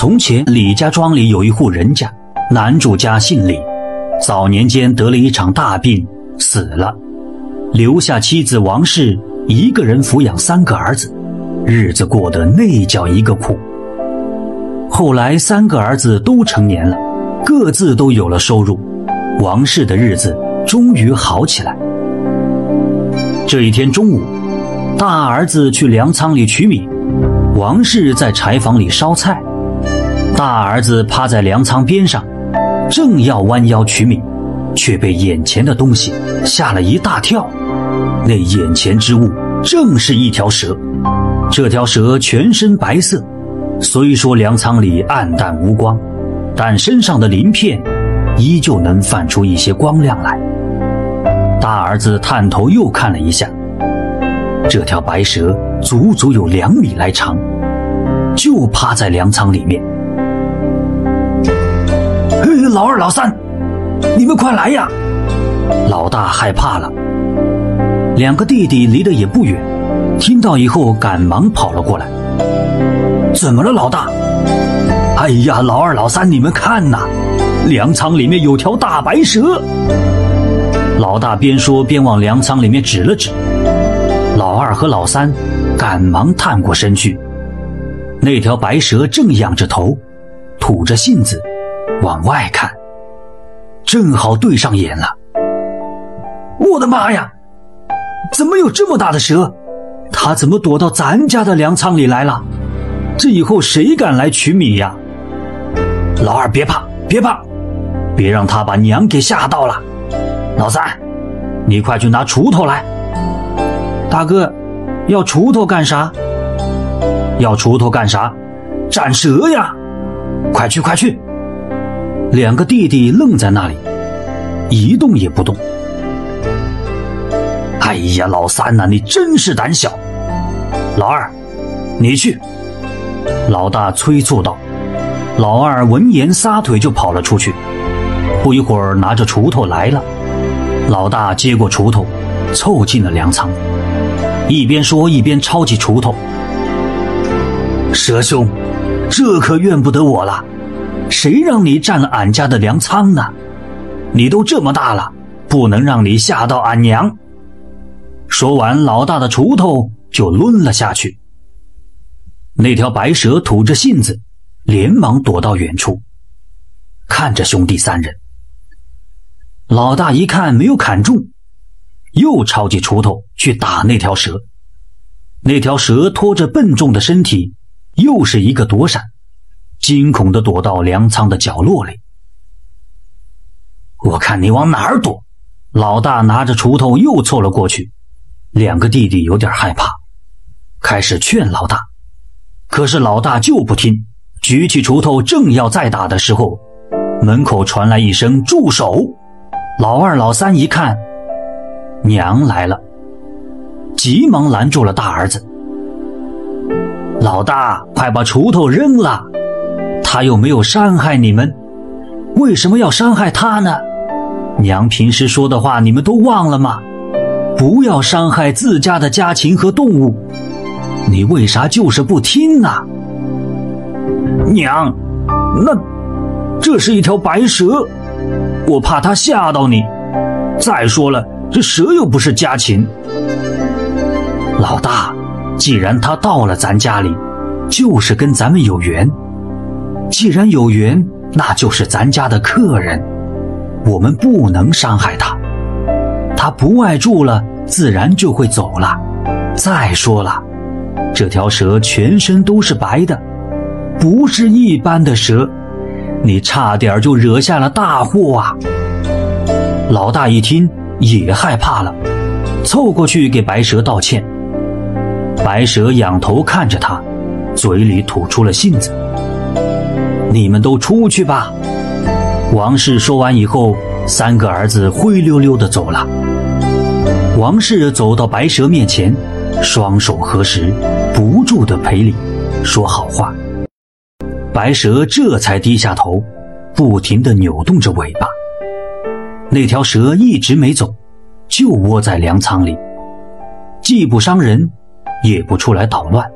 从前，李家庄里有一户人家，男主家姓李，早年间得了一场大病，死了，留下妻子王氏一个人抚养三个儿子，日子过得那叫一个苦。后来三个儿子都成年了，各自都有了收入，王氏的日子终于好起来。这一天中午，大儿子去粮仓里取米，王氏在柴房里烧菜。大儿子趴在粮仓边上，正要弯腰取米，却被眼前的东西吓了一大跳。那眼前之物正是一条蛇，这条蛇全身白色，虽说粮仓里暗淡无光，但身上的鳞片依旧能泛出一些光亮来。大儿子探头又看了一下，这条白蛇足足有两米来长，就趴在粮仓里面。老二、老三，你们快来呀！老大害怕了，两个弟弟离得也不远，听到以后赶忙跑了过来。怎么了，老大？哎呀，老二、老三，你们看呐，粮仓里面有条大白蛇。老大边说边往粮仓里面指了指。老二和老三赶忙探过身去，那条白蛇正仰着头，吐着信子。往外看，正好对上眼了。我的妈呀！怎么有这么大的蛇？它怎么躲到咱家的粮仓里来了？这以后谁敢来取米呀？老二别怕，别怕，别让他把娘给吓到了。老三，你快去拿锄头来。大哥，要锄头干啥？要锄头干啥？斩蛇呀！快去，快去！两个弟弟愣在那里，一动也不动。哎呀，老三呐，你真是胆小！老二，你去。老大催促道。老二闻言撒腿就跑了出去。不一会儿，拿着锄头来了。老大接过锄头，凑近了粮仓，一边说一边抄起锄头。蛇兄，这可怨不得我了。谁让你占了俺家的粮仓呢？你都这么大了，不能让你吓到俺娘。说完，老大的锄头就抡了下去。那条白蛇吐着信子，连忙躲到远处，看着兄弟三人。老大一看没有砍中，又抄起锄头去打那条蛇。那条蛇拖着笨重的身体，又是一个躲闪。惊恐的躲到粮仓的角落里。我看你往哪儿躲？老大拿着锄头又凑了过去。两个弟弟有点害怕，开始劝老大，可是老大就不听。举起锄头正要再打的时候，门口传来一声“住手”。老二、老三一看，娘来了，急忙拦住了大儿子。老大，快把锄头扔了！他又没有伤害你们，为什么要伤害他呢？娘平时说的话你们都忘了吗？不要伤害自家的家禽和动物，你为啥就是不听呢？娘，那这是一条白蛇，我怕它吓到你。再说了，这蛇又不是家禽。老大，既然他到了咱家里，就是跟咱们有缘。既然有缘，那就是咱家的客人，我们不能伤害他。他不爱住了，自然就会走了。再说了，这条蛇全身都是白的，不是一般的蛇，你差点就惹下了大祸啊！老大一听也害怕了，凑过去给白蛇道歉。白蛇仰头看着他，嘴里吐出了信子。你们都出去吧。王氏说完以后，三个儿子灰溜溜地走了。王氏走到白蛇面前，双手合十，不住地赔礼，说好话。白蛇这才低下头，不停地扭动着尾巴。那条蛇一直没走，就窝在粮仓里，既不伤人，也不出来捣乱。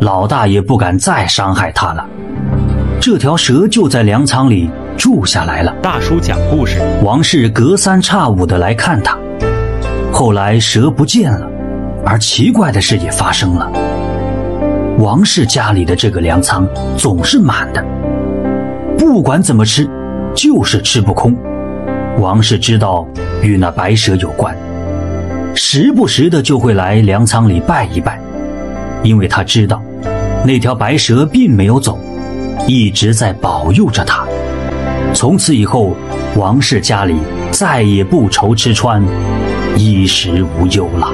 老大也不敢再伤害它了。这条蛇就在粮仓里住下来了。大叔讲故事，王氏隔三差五的来看他。后来蛇不见了，而奇怪的事也发生了。王氏家里的这个粮仓总是满的，不管怎么吃，就是吃不空。王氏知道与那白蛇有关，时不时的就会来粮仓里拜一拜，因为他知道那条白蛇并没有走，一直在保佑着他。从此以后，王氏家里再也不愁吃穿，衣食无忧了。